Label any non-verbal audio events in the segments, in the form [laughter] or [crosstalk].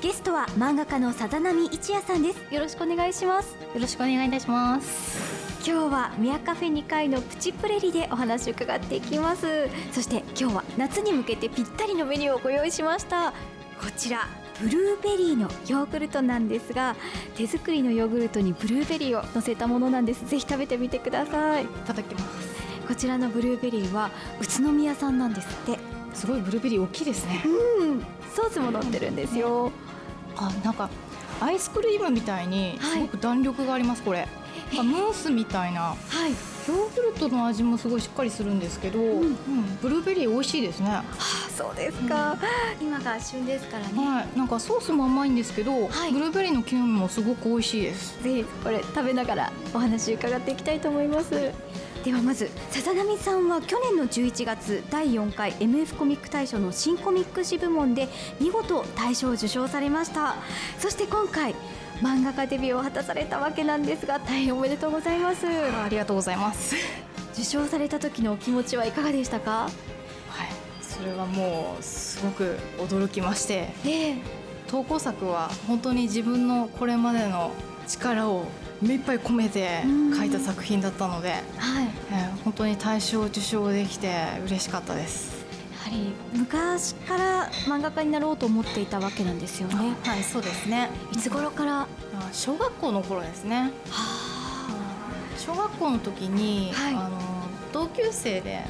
ゲストは漫画家のさざ波一也さんです。よろしくお願いします。よろしくお願いいたします。今日は宮カフェ2階のプチプレリでお話を伺っていきます。そして今日は夏に向けてぴったりのメニューをご用意しました。こちらブルーベリーのヨーグルトなんですが手作りのヨーグルトにブルーベリーを乗せたものなんです。ぜひ食べてみてください。いただきます。こちらのブルーベリーは宇都宮産なんですって。すごいブルーベリー大きいですね。うん。ソースも乗ってるんですよ、あなんかアイスクリームみたいにすごく弾力があります、これ。ムースみたいな、はい、ヨーグルトの味もすごいしっかりするんですけど、うん、うん、ブルーベリー美味しいですね。はあ、そうですか、うん、今が旬ですからね。はい、なんかソースも甘いんですけど、はい、ブルーベリーのキノもすごく美味しいです。ぜひこれ食べながらお話伺っていきたいと思います。ではまずさざ波さんは去年の11月第4回 MF コミック大賞の新コミック誌部門で見事大賞を受賞されました。そして今回漫画家デビューを果たされたわけなんですが大変おめでとうございます。ありがとうございます。受賞された時のお気持ちはいかがでしたか？はい。それはもうすごく驚きまして、えー、投稿作は本当に自分のこれまでの力を目いっぱい込めて書いた作品だったので、はい。えー、本当に大賞受賞できて嬉しかったです。やはり昔から漫画家になろうと思っていたわけなんですよね。はいそうですね。いつ頃から？小学校の頃ですね。はあ小学校の時に、はい、あの同級生で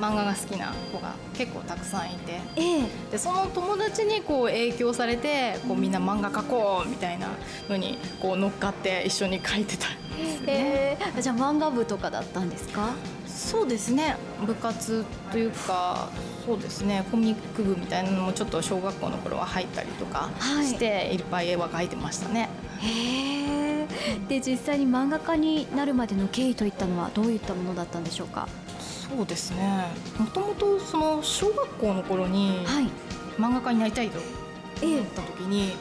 漫画が好きな子が結構たくさんいて、ええ、でその友達にこう影響されてこうみんな漫画描こうみたいなのにこう乗っかって一緒に描いてたんですね、えー、じゃあ漫画部とかだったんですか？そうですね。部活というかそうですね。コミック部みたいなのもちょっと小学校の頃は入ったりとかして、はい、いっぱい絵は描いてましたね。へで実際に漫画家になるまでの経緯といったのはどういったものだったんでしょうか？そうですね。もともとその小学校の頃に漫画家になりたいと思った時に、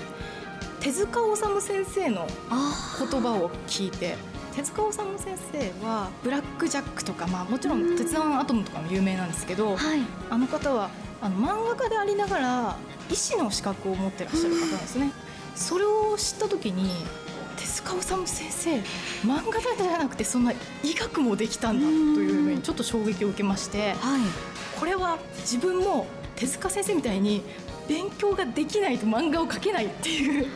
手塚治虫先生の言葉を聞いて手塚治虫先生は「ブラック・ジャック」とか、まあ、もちろん「鉄腕アトム」とかも有名なんですけど、はい、あの方はあの漫画家でありながら医師の資格を持ってらっしゃる方なんですね。それを知った時に手塚治虫先生漫画だけじゃなくてそんな医学もできたんだというふうにちょっと衝撃を受けまして、はい、これは自分も手塚先生みたいに勉強ができないと漫画を描けないっていう。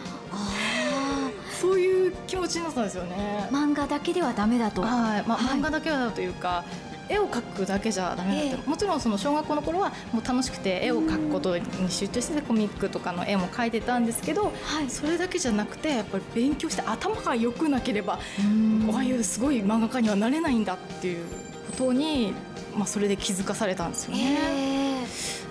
そういう気持ちになったんですよね。漫画だけではダメだと。はい、まあ、はい、漫画だけはというか、絵を描くだけじゃダメだって、えー、もちろんその小学校の頃はもう楽しくて絵を描くことに集中してコミックとかの絵も描いてたんですけど、はい、それだけじゃなくてやっぱり勉強して頭が良くなければああいうすごい漫画家にはなれないんだっていうことに、まあ、それで気づかされたんですよね。え。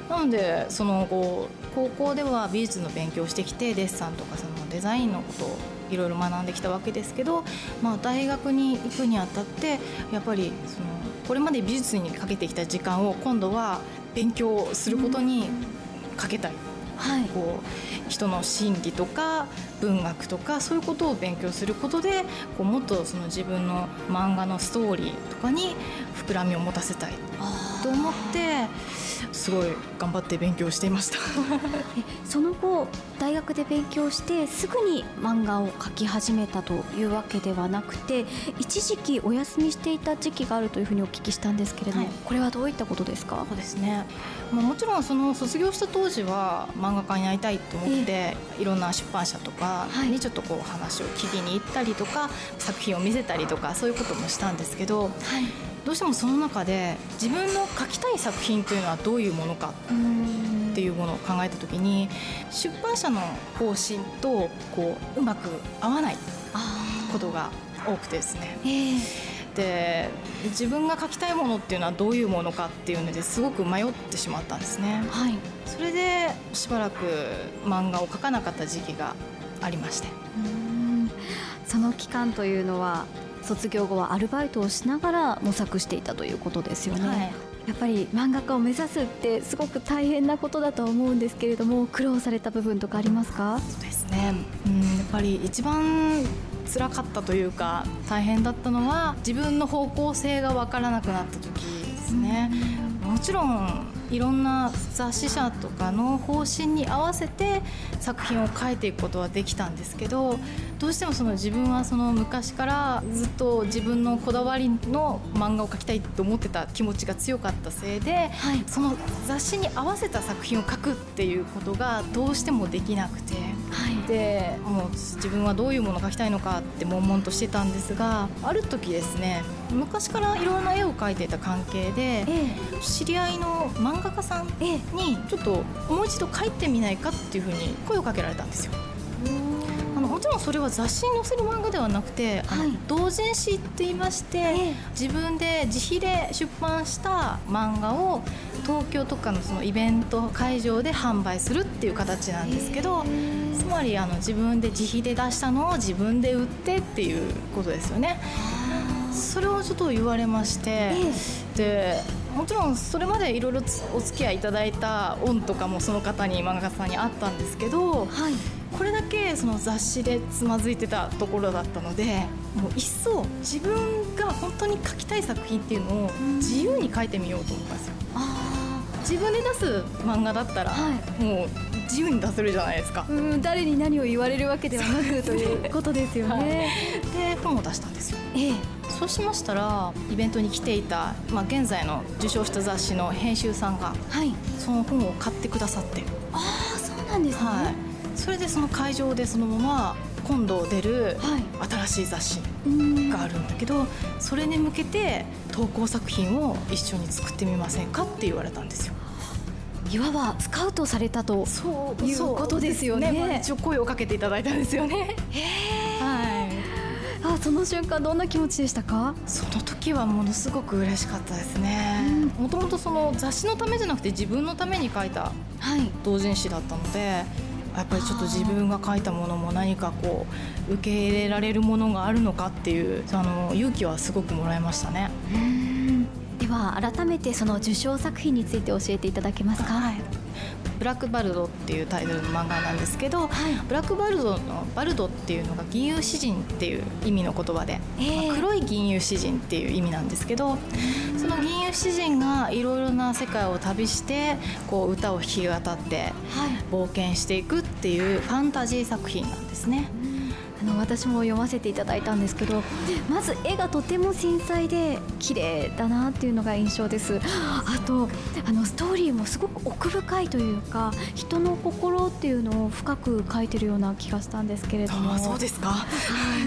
ー、なのでその後高校では美術の勉強をしてきてデッサンとかそのデザインのことをいろいろ学んできたわけですけど、まあ、大学に行くにあたってやっぱりそのこれまで美術にかけてきた時間を今度は勉強することにかけたい、はい、こう人の心理とか文学とかそういうことを勉強することでこうもっとその自分の漫画のストーリーとかに膨らみを持たせたいと思ってすごい頑張って勉強していました。[laughs] その後大学で勉強してすぐに漫画を描き始めたというわけではなくて一時期お休みしていた時期があるというふうにお聞きしたんですけれども、はい、これはどういったことですか？そうですね、まあ、もちろんその卒業した当時は漫画家になりたいと思って、いろんな出版社とかにちょっとこう話を聞きに行ったりとか、作品を見せたりとかそういうこともしたんですけど、はい。どうしてもその中で自分の書きたい作品というのはどういうものかっていうものを考えた時に出版社の方針とこううまく合わないことが多くてですね。えーで自分が書きたいものっていうのはどういうものかっていうのですごく迷ってしまったんですね。はい、それでしばらく漫画を描かなかった時期がありまして。その期間というのは卒業後はアルバイトをしながら模索していたということですよね。はいやっぱり漫画家を目指すってすごく大変なことだと思うんですけれども苦労された部分とかありますか？そうですね、うん、やっぱり一番辛かったというか大変だったのは自分の方向性が分からなくなった時ですね。もちろんいろんな雑誌社とかの方針に合わせて作品を書いていくことはできたんですけどどうしてもその自分はその昔からずっと自分のこだわりの漫画を描きたいと思ってた気持ちが強かったせいで、はい、その雑誌に合わせた作品を書くっていうことがどうしてもできなくて。はい、でもう自分はどういうものを描きたいのかって悶々としてたんですがある時ですね昔からいろんな絵を描いていた関係で、ええ、知り合いの漫画家さんにちょっともう一度描いてみないかっていうふうに声をかけられたんですよ。もちろんそれは雑誌に載せる漫画ではなくて、はい、同人誌って言いまして、え。自分で自費で出版した漫画を東京とかのそのイベント会場で販売するっていう形なんですけどつまりあの自分で自費で出したのを自分で売ってっていうことですよね。それをちょっと言われまして、でもちろんそれまでいろいろお付き合いいただいた恩とかもその方に漫画家さんにあったんですけど、はい、これだけその雑誌でつまずいてたところだったのでもう一層自分が本当に書きたい作品っていうのを自由に書いてみようと思ったんですよ。自分で出す漫画だったら、はい、もう自由に出せるじゃないですか。うん誰に何を言われるわけではなくということですよね、はい、で本を出したんですよ、ええ、そうしましたらイベントに来ていた、まあ、現在の受賞した雑誌の編集さんが、はい、その本を買ってくださって。ああそうなんですね、はい、それでその会場でそのまま今度出る新しい雑誌があるんだけどそれに向けて投稿作品を一緒に作ってみませんかって言われたんですよ。いわばスカウトされたということですよね。ね一応声をかけていただいたんですよね。はい。あその瞬間どんな気持ちでしたか？その時はものすごく嬉しかったですねもともとその雑誌のためじゃなくて自分のために書いた同人誌だったので、やっぱりちょっと自分が書いたものも何かこう受け入れられるものがあるのかっていうあの勇気はすごくもらいましたね。では改めてその受賞作品について教えていただけますか？はいブラックバルドっていうタイトルの漫画なんですけど、はい、ブラックバルドのバルドっていうのが銀融詩人っていう意味の言葉で、えー、まあ、黒い銀融詩人っていう意味なんですけどその銀融詩人がいろいろな世界を旅してこう歌を弾き語って冒険していくっていうファンタジー作品なんですね。あの私も読ませていただいたんですけどまず絵がとても繊細で綺麗だなっていうのが印象です。あとあのストーリーもすごく奥深いというか人の心っていうのを深く描いてるような気がしたんですけれども。そうですか。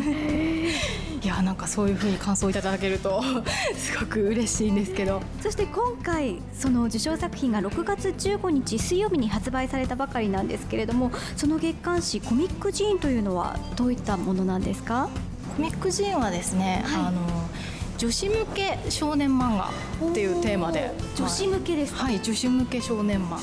い [laughs] やなんかそういうふうに感想いただけると [laughs] すごく嬉しいんですけど。そして今回その受賞作品が6月15日水曜日に発売されたばかりなんですけれどもその月刊誌コミックジーンというのはどういったものなんですか？コミックジーンはですね、はい、あの女子向け少年漫画っていうテーマで。女子向けですはい。女子向け少年漫画。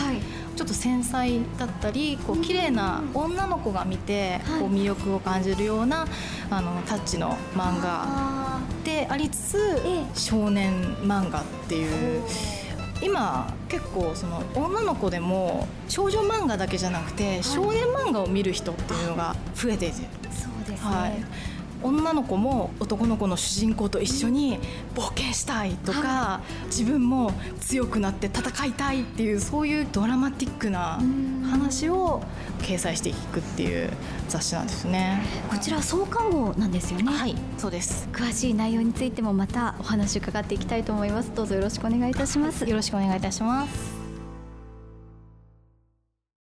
はいちょっと繊細だったりこう綺麗な女の子が見てこう魅力を感じるようなあのタッチの漫画でありつつ少年漫画っていう今結構その女の子でも少女漫画だけじゃなくて少年漫画を見る人っていうのが増えている。そうですね、はい女の子も男の子の主人公と一緒に冒険したいとか、はい、自分も強くなって戦いたいっていうそういうドラマティックな話を掲載していくっていう雑誌なんですね。こちら創刊号なんですよね。はいそうです。詳しい内容についてもまたお話伺っていきたいと思います。どうぞよろしくお願いいたします。よろしくお願いいたします